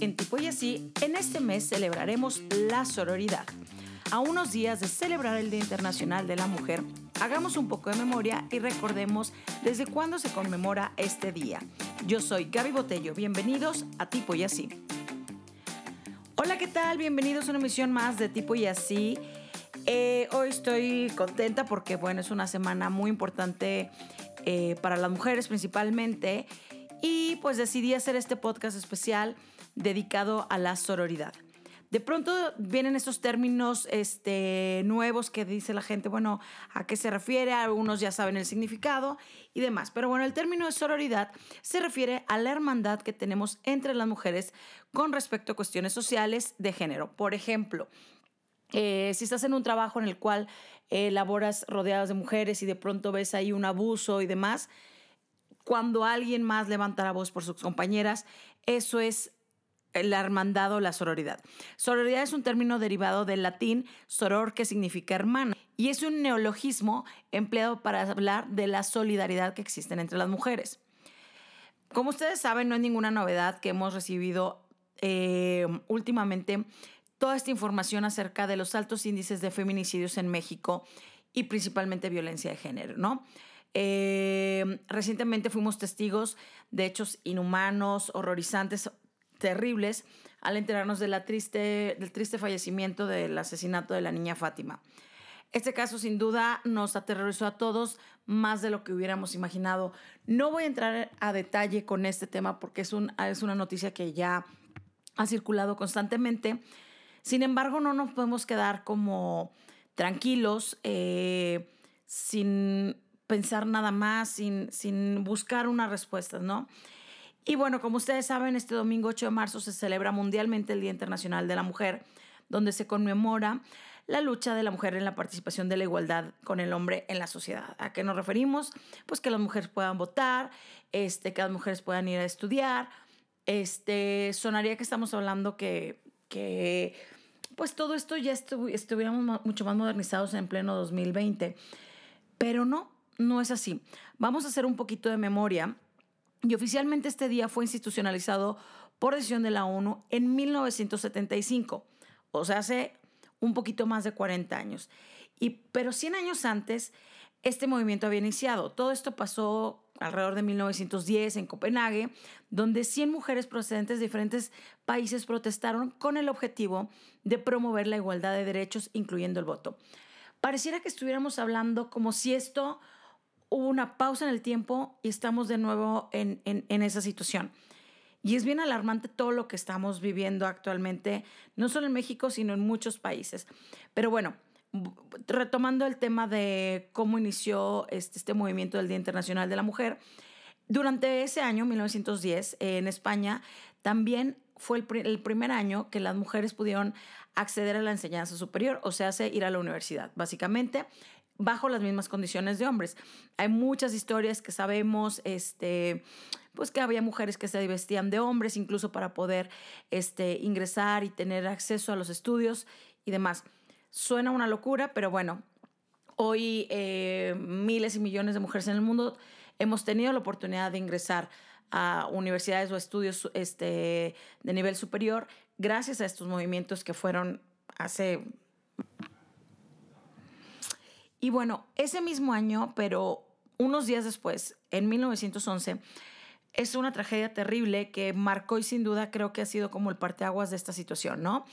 En Tipo y Así, en este mes celebraremos la sororidad. A unos días de celebrar el Día Internacional de la Mujer, hagamos un poco de memoria y recordemos desde cuándo se conmemora este día. Yo soy Gaby Botello, bienvenidos a Tipo y Así. Hola, ¿qué tal? Bienvenidos a una emisión más de Tipo y Así. Eh, hoy estoy contenta porque, bueno, es una semana muy importante eh, para las mujeres principalmente y pues decidí hacer este podcast especial dedicado a la sororidad. De pronto vienen estos términos este, nuevos que dice la gente, bueno, ¿a qué se refiere? Algunos ya saben el significado y demás. Pero bueno, el término de sororidad se refiere a la hermandad que tenemos entre las mujeres con respecto a cuestiones sociales de género. Por ejemplo, eh, si estás en un trabajo en el cual eh, laboras rodeadas de mujeres y de pronto ves ahí un abuso y demás, cuando alguien más levanta la voz por sus compañeras, eso es la hermandad o la sororidad. Sororidad es un término derivado del latín soror, que significa hermano, y es un neologismo empleado para hablar de la solidaridad que existe entre las mujeres. Como ustedes saben, no es ninguna novedad que hemos recibido eh, últimamente toda esta información acerca de los altos índices de feminicidios en México y principalmente violencia de género, ¿no? Eh, recientemente fuimos testigos de hechos inhumanos, horrorizantes, terribles al enterarnos de triste, del triste fallecimiento del asesinato de la niña Fátima. Este caso sin duda nos aterrorizó a todos más de lo que hubiéramos imaginado. No voy a entrar a detalle con este tema porque es, un, es una noticia que ya ha circulado constantemente. Sin embargo, no nos podemos quedar como tranquilos, eh, sin pensar nada más, sin, sin buscar una respuesta, ¿no? Y bueno, como ustedes saben, este domingo 8 de marzo se celebra mundialmente el Día Internacional de la Mujer, donde se conmemora la lucha de la mujer en la participación de la igualdad con el hombre en la sociedad. ¿A qué nos referimos? Pues que las mujeres puedan votar, este, que las mujeres puedan ir a estudiar. Este, sonaría que estamos hablando que, que pues todo esto ya estuviéramos mucho más modernizados en pleno 2020. Pero no, no es así. Vamos a hacer un poquito de memoria y oficialmente este día fue institucionalizado por decisión de la ONU en 1975, o sea, hace un poquito más de 40 años. Y, pero 100 años antes, este movimiento había iniciado. Todo esto pasó alrededor de 1910 en Copenhague, donde 100 mujeres procedentes de diferentes países protestaron con el objetivo de promover la igualdad de derechos, incluyendo el voto. Pareciera que estuviéramos hablando como si esto hubo una pausa en el tiempo y estamos de nuevo en, esa situación. Y es bien alarmante todo lo que estamos viviendo actualmente, no solo en México, sino en muchos países. Pero bueno, retomando el tema de cómo inició este, este movimiento del Día Internacional de la Mujer, durante ese año, 1910, en España, también fue el, el, primer año que las mujeres pudieron acceder a la enseñanza superior, o sea, ir a la universidad. Básicamente, bajo las mismas condiciones de hombres. Hay muchas historias que sabemos, este, pues que había mujeres que se vestían de hombres incluso para poder este, ingresar y tener acceso a los estudios y demás. Suena una locura, pero bueno, hoy eh, miles y millones de mujeres en el mundo hemos tenido la oportunidad de ingresar a universidades o estudios este, de nivel superior gracias a estos movimientos que fueron hace y bueno, ese mismo año, pero unos días después, en 1911, es una tragedia terrible que marcó y sin duda creo que ha sido como el parteaguas de esta situación, ¿no?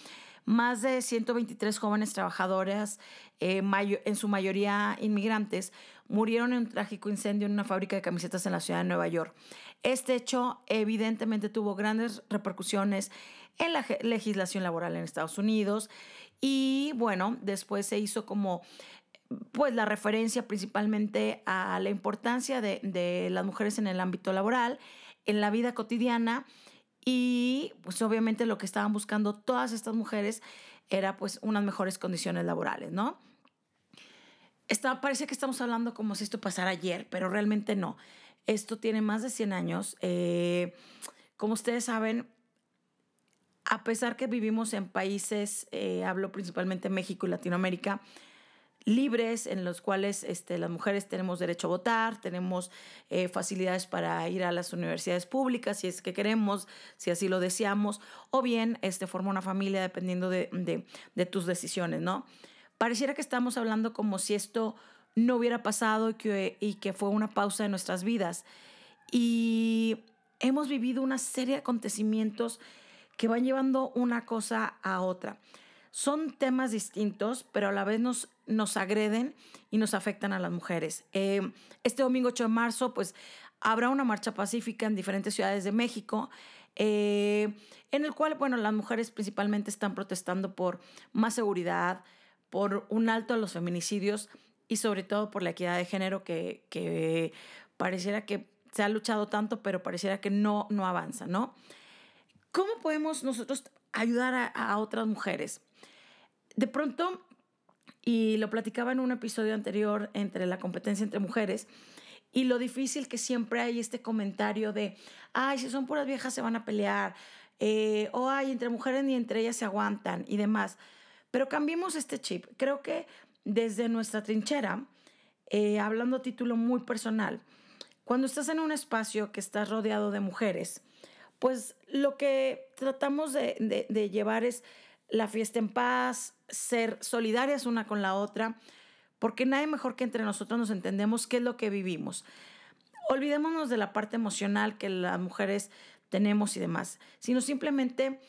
Más de 123 jóvenes trabajadoras, eh, en su mayoría inmigrantes, murieron en un trágico incendio en una fábrica de camisetas en la ciudad de Nueva York. Este hecho evidentemente tuvo grandes repercusiones en la legislación laboral en Estados Unidos y bueno, después se hizo como pues la referencia principalmente a la importancia de, las mujeres en el ámbito laboral, en la vida cotidiana y pues obviamente lo que estaban buscando todas estas mujeres era pues unas mejores condiciones laborales, ¿no? Está, parece que estamos hablando como si esto pasara ayer, pero realmente no. Esto tiene más de 100 años. Eh, como ustedes saben, a pesar que vivimos en países, eh, hablo principalmente México y Latinoamérica, libres en los cuales este, las mujeres tenemos derecho a votar, tenemos eh, facilidades para ir a las universidades públicas si es que queremos, si así lo deseamos, o bien este, forma una familia dependiendo de, tus decisiones, ¿no? Pareciera que estamos hablando como si esto no hubiera pasado y que, y que fue una pausa en nuestras vidas. Y hemos vivido una serie de acontecimientos que van llevando una cosa a otra. Son temas distintos, pero a la vez nos, nos agreden y nos afectan a las mujeres. Eh, este domingo 8 de marzo, pues habrá una marcha pacífica en diferentes ciudades de México, eh, en el cual, bueno, las mujeres principalmente están protestando por más seguridad, por un alto a los feminicidios y sobre todo por la equidad de género que, que pareciera que se ha luchado tanto, pero pareciera que no, no avanza, ¿no? ¿Cómo podemos nosotros ayudar a, otras mujeres? De pronto, y lo platicaba en un episodio anterior entre la competencia entre mujeres, y lo difícil que siempre hay este comentario de, ay, si son puras viejas se van a pelear, eh, o ay, entre mujeres ni entre ellas se aguantan y demás. Pero cambiemos este chip. Creo que desde nuestra trinchera, eh, hablando a título muy personal, cuando estás en un espacio que estás rodeado de mujeres, pues lo que tratamos de, llevar es la fiesta en paz, ser solidarias una con la otra, porque nadie mejor que entre nosotros nos entendemos qué es lo que vivimos. Olvidémonos de la parte emocional que las mujeres tenemos y demás, sino simplemente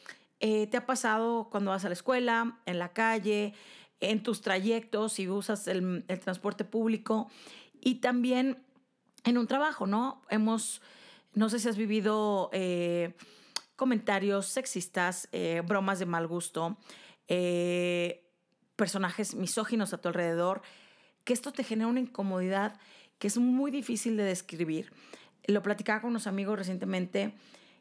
eh, te ha pasado cuando vas a la escuela, en la calle, en tus trayectos, si usas el, el transporte público y también en un trabajo, ¿no? Hemos, no sé si has vivido eh, comentarios sexistas, eh, bromas de mal gusto, eh, personajes misóginos a tu alrededor, que esto te genera una incomodidad que es muy difícil de describir. Lo platicaba con unos amigos recientemente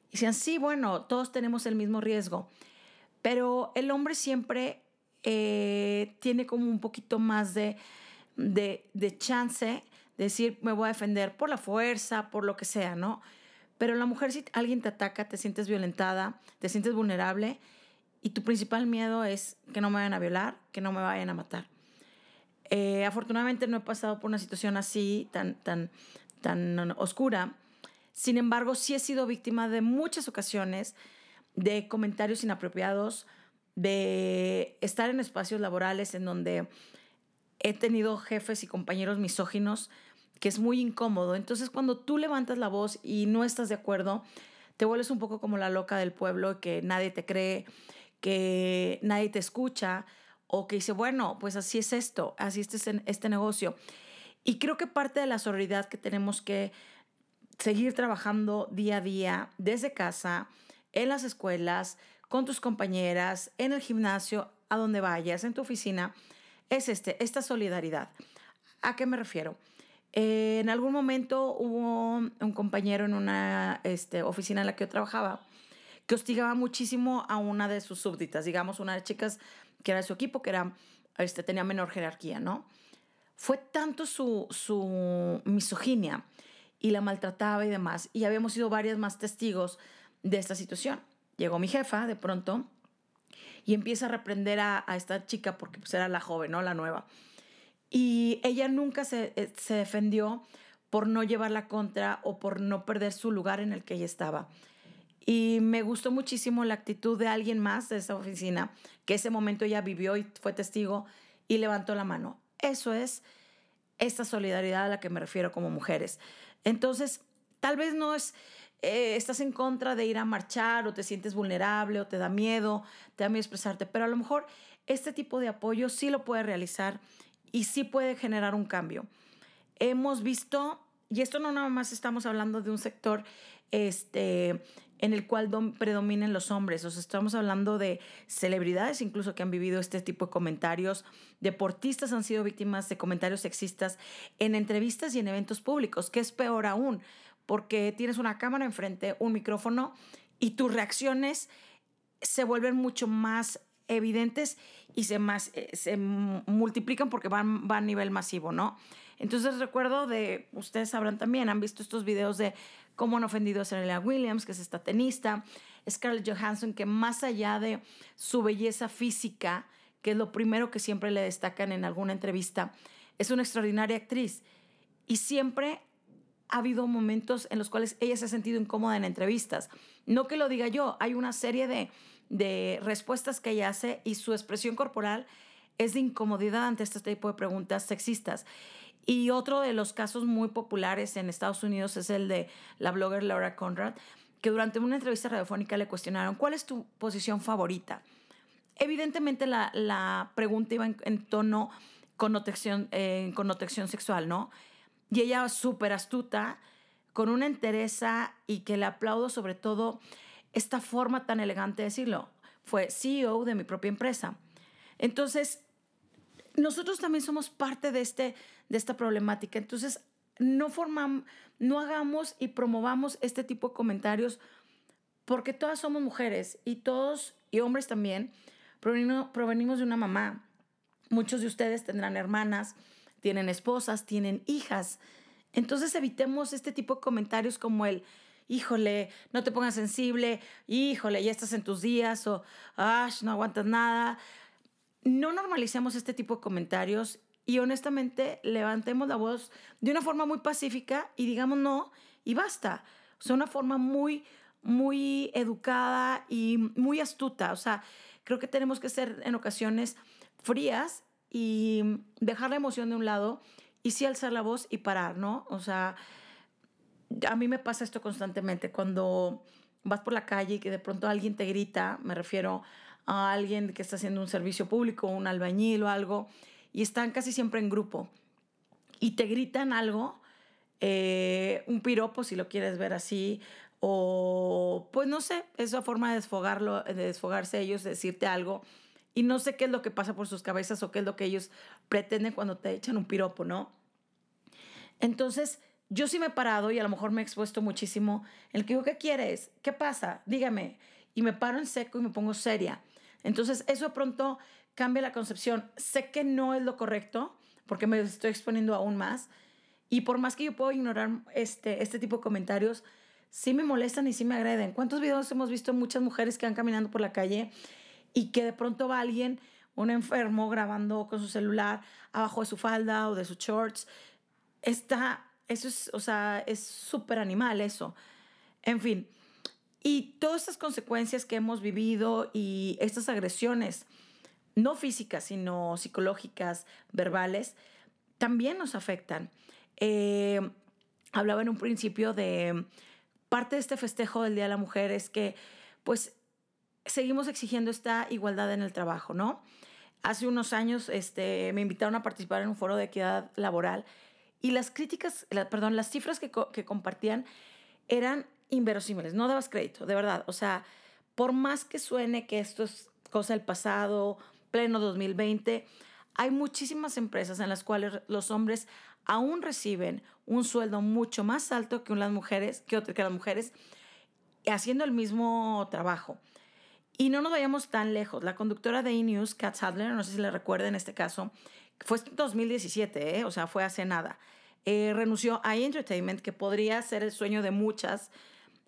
y decían, sí, bueno, todos tenemos el mismo riesgo, pero el hombre siempre tiene como un poquito más de, de, de chance decir, me voy a defender por la fuerza, por lo que sea, ¿no? Pero la mujer, si alguien te ataca, te sientes violentada, te sientes vulnerable y tu principal miedo es que no me vayan a violar, que no me vayan a matar. Eh, afortunadamente no he pasado por una situación así, tan, tan, tan oscura. Sin embargo, sí he sido víctima de muchas ocasiones de comentarios inapropiados, de estar en espacios laborales en donde he tenido jefes y compañeros misóginos que es muy incómodo. Entonces, cuando tú levantas la voz y no estás de acuerdo, te vuelves un poco como la loca del pueblo, que nadie te cree, que nadie te escucha, o que dice, bueno, pues así es esto, así es este, este negocio. Y creo que parte de la sororidad que tenemos que seguir trabajando día a día, desde casa, en las escuelas, con tus compañeras, en el gimnasio, a donde vayas, en tu oficina, es este, esta solidaridad. ¿A qué me refiero? Eh, en algún momento hubo un compañero en una este, oficina en la que yo trabajaba que hostigaba muchísimo a una de sus súbditas, digamos, una de las chicas que era de su equipo, que era, este, tenía menor jerarquía, ¿no? Fue tanto su, su misoginia y la maltrataba y demás, y habíamos sido varias más testigos de esta situación. Llegó mi jefa de pronto y empieza a reprender a, esta chica porque pues, era la joven, ¿no? La nueva. Y ella nunca se, eh, se defendió por no llevarla contra o por no perder su lugar en el que ella estaba. Y me gustó muchísimo la actitud de alguien más de esa oficina, que ese momento ella vivió y fue testigo y levantó la mano. Eso es esta solidaridad a la que me refiero como mujeres. Entonces, tal vez no es eh, estás en contra de ir a marchar o te sientes vulnerable o te da miedo, te da miedo expresarte, pero a lo mejor este tipo de apoyo sí lo puede realizar y sí puede generar un cambio. Hemos visto, y esto no nada más estamos hablando de un sector este, en el cual predominen los hombres, o sea, estamos hablando de celebridades incluso que han vivido este tipo de comentarios, deportistas han sido víctimas de comentarios sexistas en entrevistas y en eventos públicos, que es peor aún, porque tienes una cámara enfrente, un micrófono y tus reacciones se vuelven mucho más evidentes y se, más, eh, se multiplican porque van, van a nivel masivo, ¿no? Entonces recuerdo de, ustedes sabrán también, han visto estos videos de cómo han ofendido a Serena Williams, que es esta tenista, Scarlett Johansson, que más allá de su belleza física, que es lo primero que siempre le destacan en alguna entrevista, es una extraordinaria actriz. Y siempre ha habido momentos en los cuales ella se ha sentido incómoda en entrevistas. No que lo diga yo, hay una serie de, de respuestas que ella hace y su expresión corporal es de incomodidad ante este tipo de preguntas sexistas. Y otro de los casos muy populares en Estados Unidos es el de la blogger Laura Conrad, que durante una entrevista radiofónica le cuestionaron, ¿cuál es tu posición favorita? Evidentemente la, pregunta iba en, tono connotación, eh, connotación sexual, ¿no? Y ella súper astuta, con una entereza y que le aplaudo sobre todo esta forma tan elegante de decirlo. Fue CEO de mi propia empresa. Entonces, nosotros también somos parte de, este, de esta problemática. Entonces, no, formamos, no hagamos y promovamos este tipo de comentarios porque todas somos mujeres y todos, y hombres también, provenimos, de una mamá. Muchos de ustedes tendrán hermanas, tienen esposas, tienen hijas. Entonces evitemos este tipo de comentarios como el, híjole, no te pongas sensible, híjole, ya estás en tus días o, ah, no aguantas nada no normalicemos este tipo de comentarios y honestamente levantemos la voz de una forma muy pacífica y digamos no y basta. O sea, una forma muy, muy educada y muy astuta. O sea, creo que tenemos que ser en ocasiones frías y dejar la emoción de un lado y sí alzar la voz y parar, ¿no? O sea, a mí me pasa esto constantemente. Cuando vas por la calle y que de pronto alguien te grita, me refiero alguien que está haciendo un servicio público, un albañil o algo, y están casi siempre en grupo y te gritan algo, eh, un piropo si lo quieres ver así, o pues no sé, esa forma de desfogarlo, de desfogarse ellos, de decirte algo. Y no sé qué es lo que pasa por sus cabezas o qué es lo que ellos pretenden cuando te echan un piropo, ¿no? Entonces, yo sí me he parado y a lo mejor me he expuesto muchísimo. El que digo, ¿qué quieres? ¿Qué pasa? Dígame. Y me paro en seco y me pongo seria. Entonces, eso de pronto cambia la concepción. Sé que no es lo correcto, porque me estoy exponiendo aún más. Y por más que yo puedo ignorar este, este tipo de comentarios, sí me molestan y sí me agreden. ¿Cuántos videos hemos visto muchas mujeres que van caminando por la calle y que de pronto va alguien, un enfermo, grabando con su celular abajo de su falda o de sus shorts? Está, eso es, o sea, es súper animal eso. En fin, y todas estas consecuencias que hemos vivido y estas agresiones, no físicas, sino psicológicas, verbales, también nos afectan. Eh, hablaba en un principio de parte de este festejo del Día de la Mujer es que pues seguimos exigiendo esta igualdad en el trabajo, ¿no? Hace unos años este, me invitaron a participar en un foro de equidad laboral y las críticas, perdón, las cifras que, que compartían eran inverosímiles, no dabas crédito, de verdad. O sea, por más que suene que esto es cosa del pasado, pleno 2020, hay muchísimas empresas en las cuales los hombres aún reciben un sueldo mucho más alto que las mujeres, que, que las mujeres haciendo el mismo trabajo. Y no nos vayamos tan lejos. La conductora de E-News, Kat Sadler, no sé si le recuerda en este caso, fue en 2017, ¿eh? o sea, fue hace nada. Eh, renunció a Entertainment, que podría ser el sueño de muchas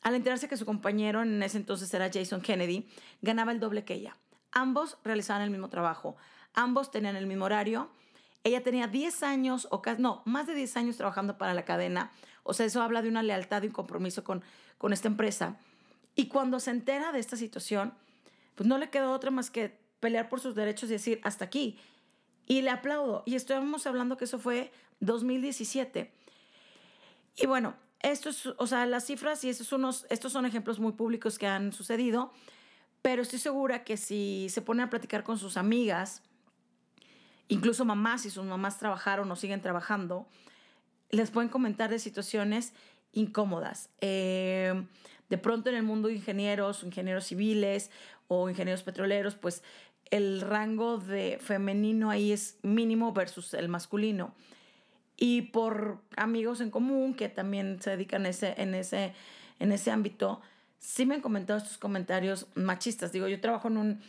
al enterarse que su compañero, en ese entonces era Jason Kennedy, ganaba el doble que ella. Ambos realizaban el mismo trabajo, ambos tenían el mismo horario. Ella tenía 10 años, o no, más de 10 años trabajando para la cadena. O sea, eso habla de una lealtad y un compromiso con, con esta empresa. Y cuando se entera de esta situación, pues no le quedó otra más que pelear por sus derechos y decir, hasta aquí. Y le aplaudo. Y estamos hablando que eso fue 2017. Y bueno, estos, o sea, las cifras y estos, unos, estos son ejemplos muy públicos que han sucedido, pero estoy segura que si se ponen a platicar con sus amigas, incluso mamás, si sus mamás trabajaron o siguen trabajando, les pueden comentar de situaciones incómodas. Eh, de pronto en el mundo de ingenieros, ingenieros civiles o ingenieros petroleros, pues el rango de femenino ahí es mínimo versus el masculino y por amigos en común que también se dedican ese, en, ese, en ese ámbito, sí me han comentado estos comentarios machistas. Digo, yo trabajo en un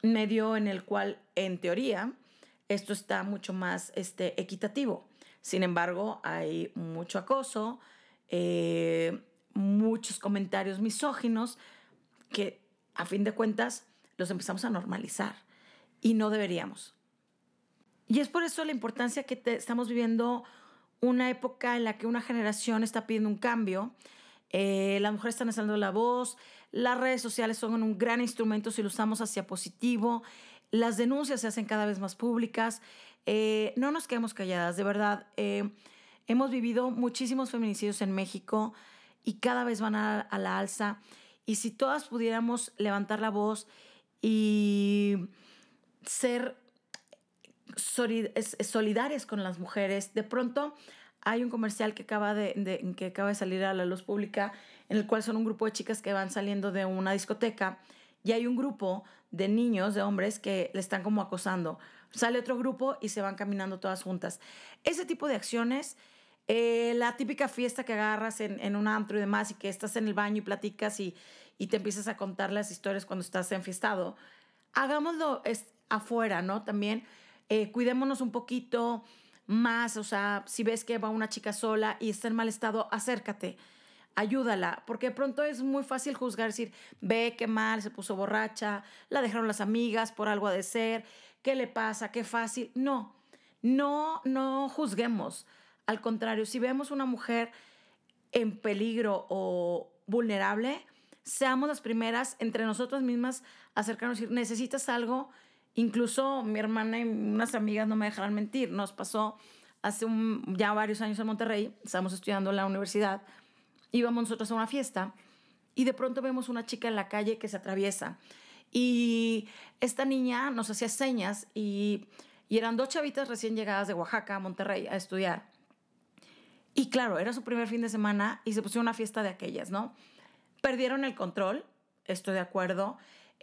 medio en el cual, en teoría, esto está mucho más este, equitativo. Sin embargo, hay mucho acoso, eh, muchos comentarios misóginos que, a fin de cuentas, los empezamos a normalizar. y no deberíamos. Y es por eso la importancia que estamos viviendo una época en la que una generación está pidiendo un cambio. Eh, las mujeres están alzando la voz, las redes sociales son un gran instrumento si lo usamos hacia positivo, las denuncias se hacen cada vez más públicas, eh, no nos quedemos calladas, de verdad. Eh, hemos vivido muchísimos feminicidios en México y cada vez van a, a la alza. Y si todas pudiéramos levantar la voz y ser solidarias con las mujeres. De pronto hay un comercial que acaba de, que acaba de salir a la luz pública en el cual son un grupo de chicas que van saliendo de una discoteca y hay un grupo de niños, de hombres que le están como acosando. Sale otro grupo y se van caminando todas juntas. Ese tipo de acciones, eh, la típica fiesta que agarras en, en, un antro y demás y que estás en el baño y platicas y, y te empiezas a contar las historias cuando estás enfiestado, hagámoslo afuera, ¿no? También eh, cuidémonos un poquito más, o sea, si ves que va una chica sola y está en mal estado, acércate, ayúdala, porque pronto es muy fácil juzgar, decir, ve qué mal, se puso borracha, la dejaron las amigas por algo de ser, qué le pasa, qué fácil. No, no, no juzguemos. Al contrario, si vemos una mujer en peligro o vulnerable, seamos las primeras entre nosotras mismas a acercarnos y decir, necesitas algo, Incluso mi hermana y unas amigas no me dejarán mentir. Nos pasó hace ya varios años en Monterrey, estábamos estudiando en la universidad, íbamos nosotros a una fiesta y de pronto vemos una chica en la calle que se atraviesa. Y esta niña nos hacía señas y, y eran dos chavitas recién llegadas de Oaxaca a Monterrey a estudiar. Y claro, era su primer fin de semana y se pusieron una fiesta de aquellas, ¿no? Perdieron el control, estoy de acuerdo.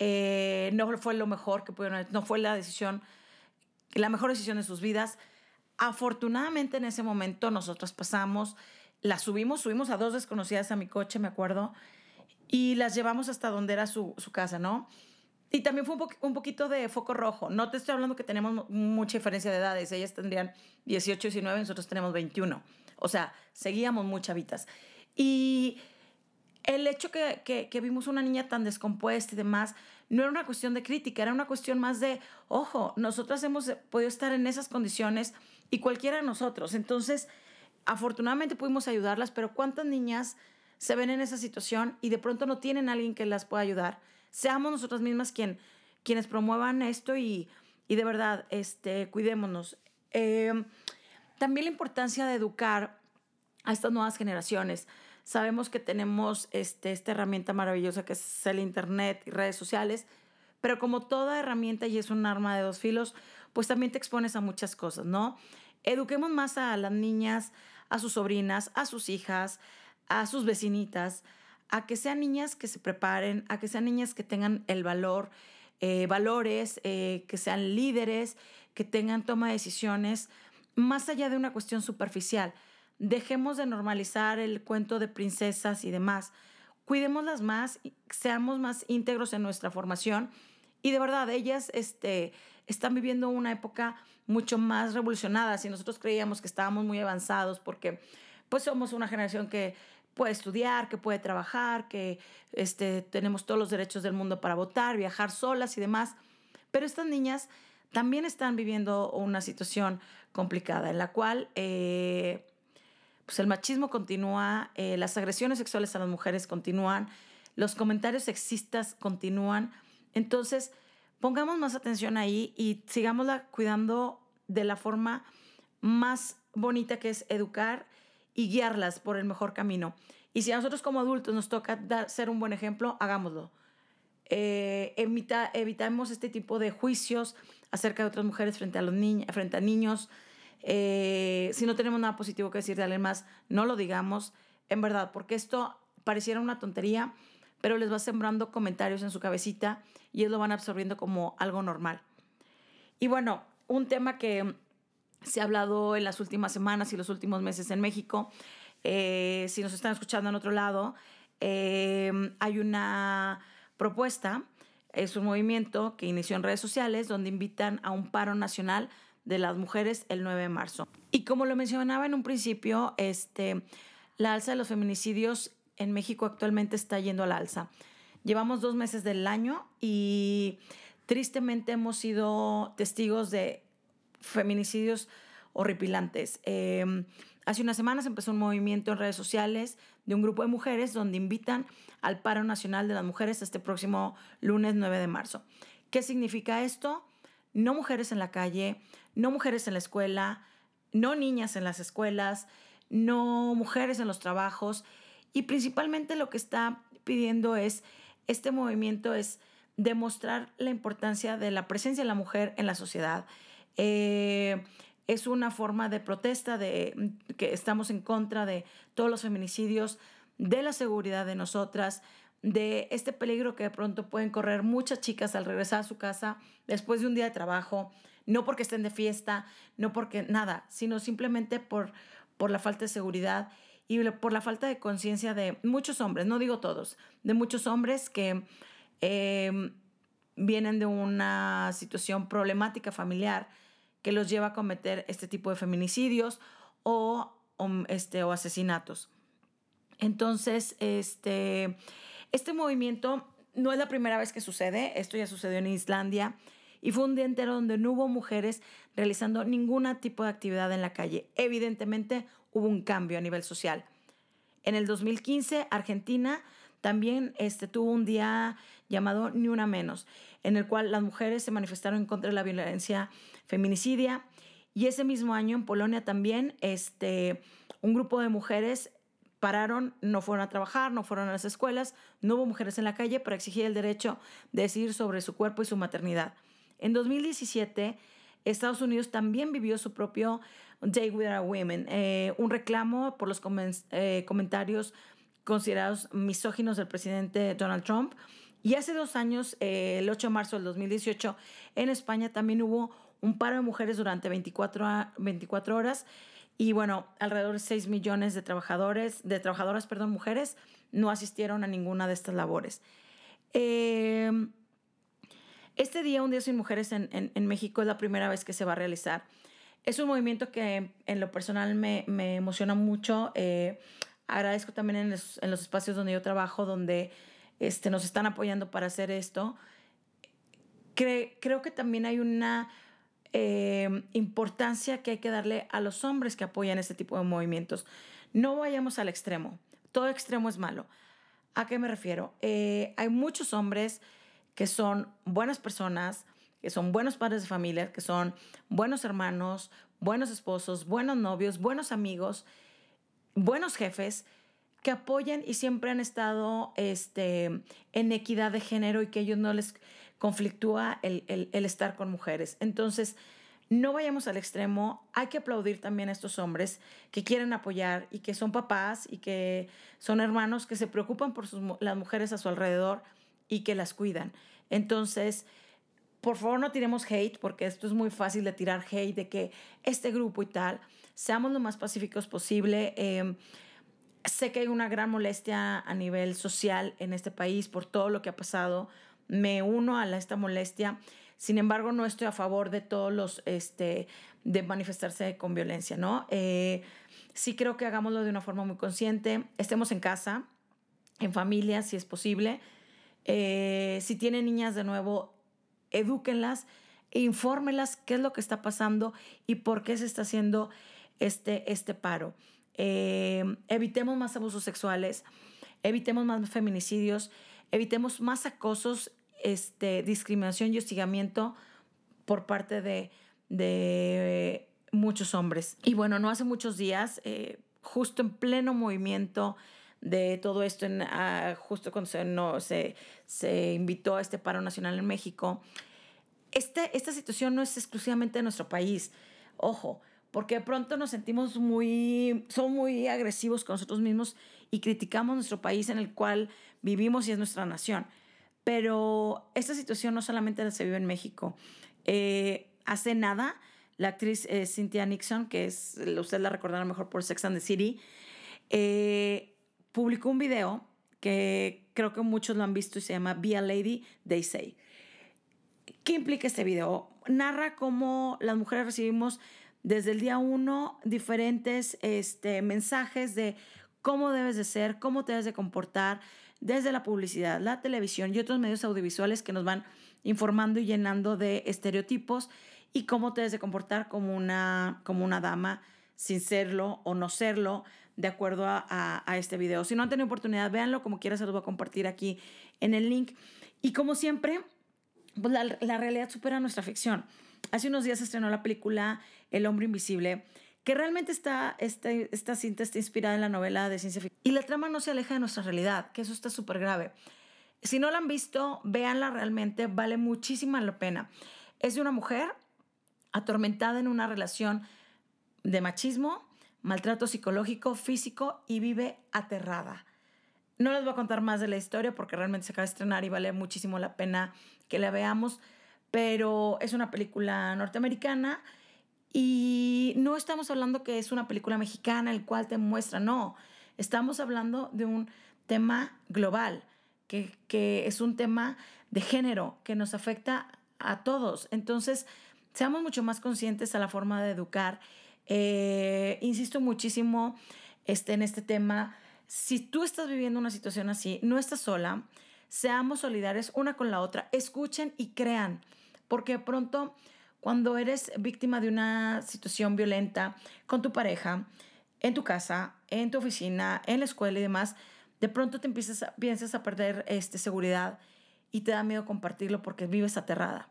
Eh, no fue lo mejor que pudieron, no fue la decisión, la mejor decisión de sus vidas. Afortunadamente en ese momento nosotros pasamos, las subimos, subimos a dos desconocidas a mi coche, me acuerdo, y las llevamos hasta donde era su, su casa, ¿no? Y también fue un, un, poquito de foco rojo. No te estoy hablando que tenemos mucha diferencia de edades. Ellas tendrían 18, 19, nosotros tenemos 21. O sea, seguíamos muy chavitas. Y el hecho que, que, vimos una niña tan descompuesta y demás, no era una cuestión de crítica, era una cuestión más de, ojo, nosotras hemos podido estar en esas condiciones y cualquiera de nosotros. Entonces, afortunadamente pudimos ayudarlas, pero ¿cuántas niñas se ven en esa situación y de pronto no tienen a alguien que las pueda ayudar? Seamos nosotras mismas quien, quienes promuevan esto y, y de verdad, este, cuidémonos. Eh, también la importancia de educar a estas nuevas generaciones. Sabemos que tenemos este, esta herramienta maravillosa que es el Internet y redes sociales, pero como toda herramienta y es un arma de dos filos, pues también te expones a muchas cosas, ¿no? Eduquemos más a las niñas, a sus sobrinas, a sus hijas, a sus vecinitas, a que sean niñas que se preparen, a que sean niñas que tengan el valor, eh, valores, eh, que sean líderes, que tengan toma de decisiones, más allá de una cuestión superficial. Dejemos de normalizar el cuento de princesas y demás. Cuidémoslas más, seamos más íntegros en nuestra formación. Y de verdad, ellas este, están viviendo una época mucho más revolucionada. Si nosotros creíamos que estábamos muy avanzados porque pues somos una generación que puede estudiar, que puede trabajar, que este, tenemos todos los derechos del mundo para votar, viajar solas y demás. Pero estas niñas también están viviendo una situación complicada en la cual eh, pues el machismo continúa, eh, las agresiones sexuales a las mujeres continúan, los comentarios sexistas continúan. Entonces, pongamos más atención ahí y sigámosla cuidando de la forma más bonita que es educar y guiarlas por el mejor camino. Y si a nosotros como adultos nos toca dar, ser un buen ejemplo, hagámoslo. Eh, evitamos este tipo de juicios acerca de otras mujeres frente a, los frente a niños, eh, si no tenemos nada positivo que decir de alguien más, no lo digamos, en verdad, porque esto pareciera una tontería, pero les va sembrando comentarios en su cabecita y ellos lo van absorbiendo como algo normal. Y bueno, un tema que se ha hablado en las últimas semanas y los últimos meses en México, eh, si nos están escuchando en otro lado, eh, hay una propuesta, es un movimiento que inició en redes sociales donde invitan a un paro nacional de las mujeres el 9 de marzo. Y como lo mencionaba en un principio, este, la alza de los feminicidios en México actualmente está yendo al alza. Llevamos dos meses del año y tristemente hemos sido testigos de feminicidios horripilantes. Eh, hace unas semanas empezó un movimiento en redes sociales de un grupo de mujeres donde invitan al paro nacional de las mujeres este próximo lunes 9 de marzo. ¿Qué significa esto? No mujeres en la calle, no mujeres en la escuela, no niñas en las escuelas, no mujeres en los trabajos y principalmente lo que está pidiendo es, este movimiento es demostrar la importancia de la presencia de la mujer en la sociedad. Eh, es una forma de protesta de que estamos en contra de todos los feminicidios, de la seguridad de nosotras, de este peligro que de pronto pueden correr muchas chicas al regresar a su casa después de un día de trabajo, no porque estén de fiesta, no porque nada, sino simplemente por, por la falta de seguridad y por la falta de conciencia de muchos hombres, no digo todos, de muchos hombres que em, vienen de una situación problemática familiar que los lleva a cometer este tipo de feminicidios o, este, o asesinatos. Entonces, este, este movimiento no es la primera vez que sucede, esto ya sucedió en Islandia y fue un día entero donde no hubo mujeres realizando ningún tipo de actividad en la calle. Evidentemente hubo un cambio a nivel social. En el 2015, Argentina también este, tuvo un día llamado Ni Una Menos, en el cual las mujeres se manifestaron en contra de la violencia feminicidia. Y ese mismo año en Polonia también este, un grupo de mujeres pararon, no fueron a trabajar, no fueron a las escuelas, no hubo mujeres en la calle para exigir el derecho de decidir sobre su cuerpo y su maternidad. En 2017, Estados Unidos también vivió su propio Day Without Women, eh, un reclamo por los eh, comentarios considerados misóginos del presidente Donald Trump. Y hace dos años, eh, el 8 de marzo del 2018, en España también hubo un paro de mujeres durante 24, 24 horas. Y bueno, alrededor de 6 millones de trabajadores, de trabajadoras, perdón, mujeres, no asistieron a ninguna de estas labores. Em, este día, un día sin mujeres en, en, México, es la primera vez que se va a realizar. Es un movimiento que en lo personal me, me emociona mucho. Eh, Agradezco también en los, espacios donde yo trabajo, donde este, nos están apoyando para hacer esto. creo que también hay una eh, importancia que hay que darle a los hombres que apoyan este tipo de movimientos. No vayamos al extremo. Todo extremo es malo. ¿A qué me refiero? Eh, hay muchos hombres que son buenas personas, que son buenos padres de familia, que son buenos hermanos, buenos esposos, buenos novios, buenos amigos, buenos jefes que apoyen y siempre han estado este, en equidad de género y que ellos no les conflictúa el, estar con mujeres. Entonces, no vayamos al extremo, hay que aplaudir también a estos hombres que quieren apoyar y que son papás y que son hermanos que se preocupan por las mujeres a su alrededor y que las cuidan. Entonces, por favor no tiremos hate porque esto es muy fácil de tirar hate de que este grupo y tal seamos lo más pacíficos posible. Em, sé que hay una gran molestia a nivel social en este país por todo lo que ha pasado. Me uno a esta molestia. Sin embargo, no estoy a favor de todos los, este, de manifestarse con violencia, ¿no? Eh, sí creo que hagámoslo de una forma muy consciente. Estemos en casa, en familia, si es posible. Eh, si tienen niñas de nuevo, edúquenlas, infórmelas qué es lo que está pasando y por qué se está haciendo este, este paro. Eh, evitemos más abusos sexuales, evitemos más feminicidios, evitemos más acosos, este, discriminación y hostigamiento por parte de, de muchos hombres. Y bueno, no hace muchos días, eh, justo en pleno movimiento de todo esto, en, ah, justo cuando se, no, se, se invitó a este paro nacional en México, este, esta situación no es exclusivamente de nuestro país. Ojo, porque de pronto nos sentimos muy, son muy agresivos con nosotros mismos y criticamos nuestro país en el cual vivimos y es nuestra nación. Pero esta situación no solamente se vive en México. Eh, hace nada, la actriz eh, Cynthia Nixon, que es, usted la recordará mejor por Sex and the City, eh, publicó un video que creo que muchos lo han visto y se llama Be a Lady, They Say. ¿Qué implica este video? Narra cómo las mujeres recibimos desde el día uno diferentes este, mensajes de cómo debes de ser, cómo te debes de comportar desde la publicidad, la televisión y otros medios audiovisuales que nos van informando y llenando de estereotipos y cómo te debes de comportar como una, como una dama sin serlo o no serlo, de acuerdo a, este video. Si no han tenido oportunidad, véanlo como quiera, se los voy a compartir aquí en el link. Y como siempre, pues la, la realidad supera nuestra ficción. Hace unos días estrenó la película El hombre invisible, que realmente está, este, esta cinta está inspirada en la novela de ciencia ficción. Y la trama no se aleja de nuestra realidad, que eso está súper grave. Si no la han visto, véanla realmente, vale muchísima la pena. Es de una mujer atormentada en una relación de machismo, maltrato psicológico, físico y vive aterrada. No les voy a contar más de la historia porque realmente se acaba de estrenar y vale muchísimo la pena que la veamos, pero es una película norteamericana y no estamos hablando que es una película mexicana el cual te muestra, no, estamos hablando de un tema global, que, que es un tema de género que nos afecta a todos. Entonces, seamos mucho más conscientes a la forma de educar. Eh, insisto muchísimo este, en este tema. Si tú estás viviendo una situación así, no estás sola, seamos solidarios una con la otra, escuchen y crean, porque pronto cuando eres víctima de una situación violenta con tu pareja, en tu casa, en tu oficina, en la escuela y demás, de pronto te empiezas a, piensas a perder este, seguridad y te da miedo compartirlo porque vives aterrada.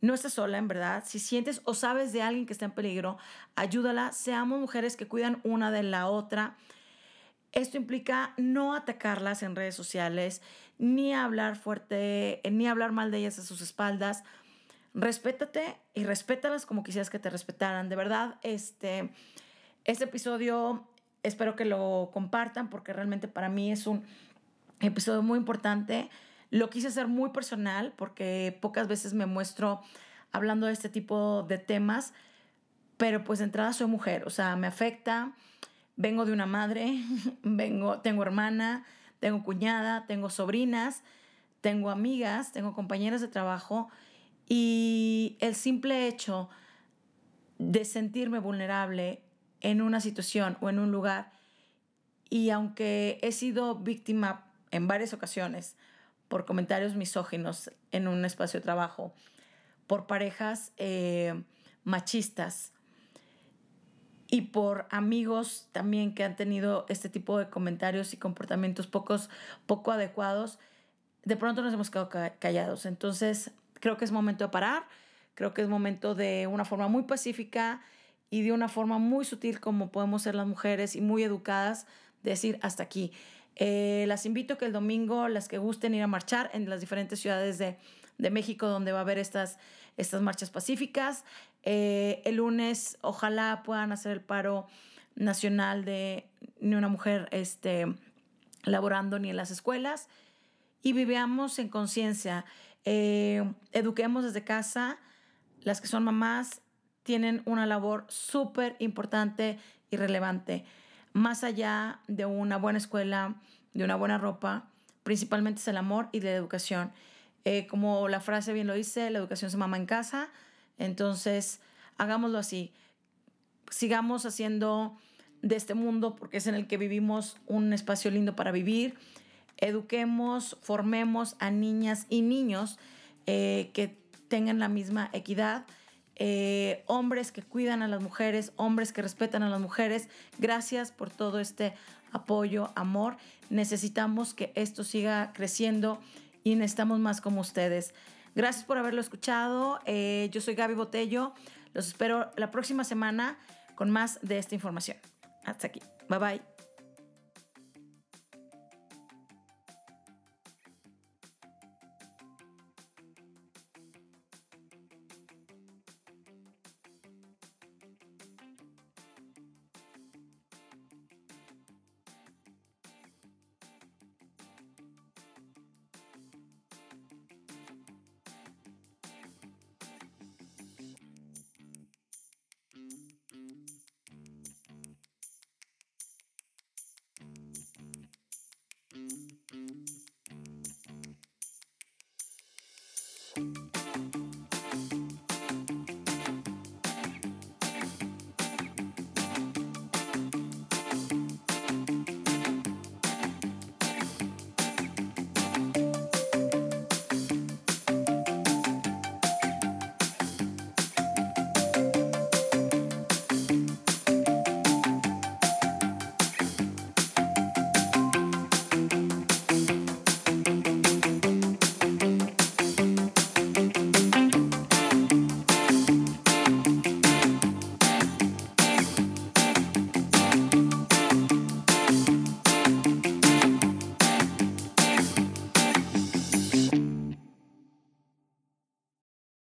No estás sola, en verdad. Si sientes o sabes de alguien que está en peligro, ayúdala. Seamos mujeres que cuidan una de la otra. Esto implica no atacarlas en redes sociales, ni hablar fuerte, ni hablar mal de ellas a sus espaldas respétate y respétalas como quisieras que te respetaran. De verdad, este, este episodio espero que lo compartan porque realmente para mí es un episodio muy importante. Lo quise hacer muy personal porque pocas veces me muestro hablando de este tipo de temas, pero pues de entrada soy mujer, o sea, me afecta. Vengo de una madre, vengo, tengo hermana, tengo cuñada, tengo sobrinas, tengo amigas, tengo compañeras de trabajo y el simple hecho de sentirme vulnerable en una situación o en un lugar, y aunque he sido víctima en varias ocasiones por comentarios misóginos en un espacio de trabajo, por parejas eh, machistas y por amigos también que han tenido este tipo de comentarios y comportamientos pocos, poco adecuados, de pronto nos hemos quedado callados. Entonces, creo que es momento de parar, creo que es momento de una forma muy pacífica y de una forma muy sutil como podemos ser las mujeres y muy educadas, decir hasta aquí. Eh, las invito que el domingo, las que gusten ir a marchar en las diferentes ciudades de, México donde va a haber estas, estas marchas pacíficas. Eh, el lunes ojalá puedan hacer el paro nacional de ni una mujer este, laborando ni en las escuelas y vivamos en conciencia. Eh, eduquemos desde casa. Las que son mamás tienen una labor súper importante y relevante. Más allá de una buena escuela, de una buena ropa, principalmente es el amor y la educación. Eh, como la frase bien lo dice, la educación se mama en casa. Entonces, hagámoslo así. Sigamos haciendo de este mundo, porque es en el que vivimos, un espacio lindo para vivir eduquemos, formemos a niñas y niños eh, que tengan la misma equidad. Eh, hombres que cuidan a las mujeres, hombres que respetan a las mujeres. Gracias por todo este apoyo, amor. Necesitamos que esto siga creciendo y necesitamos más como ustedes. Gracias por haberlo escuchado. Eh, yo soy Gaby Botello. Los espero la próxima semana con más de esta información. Hasta aquí. Bye bye.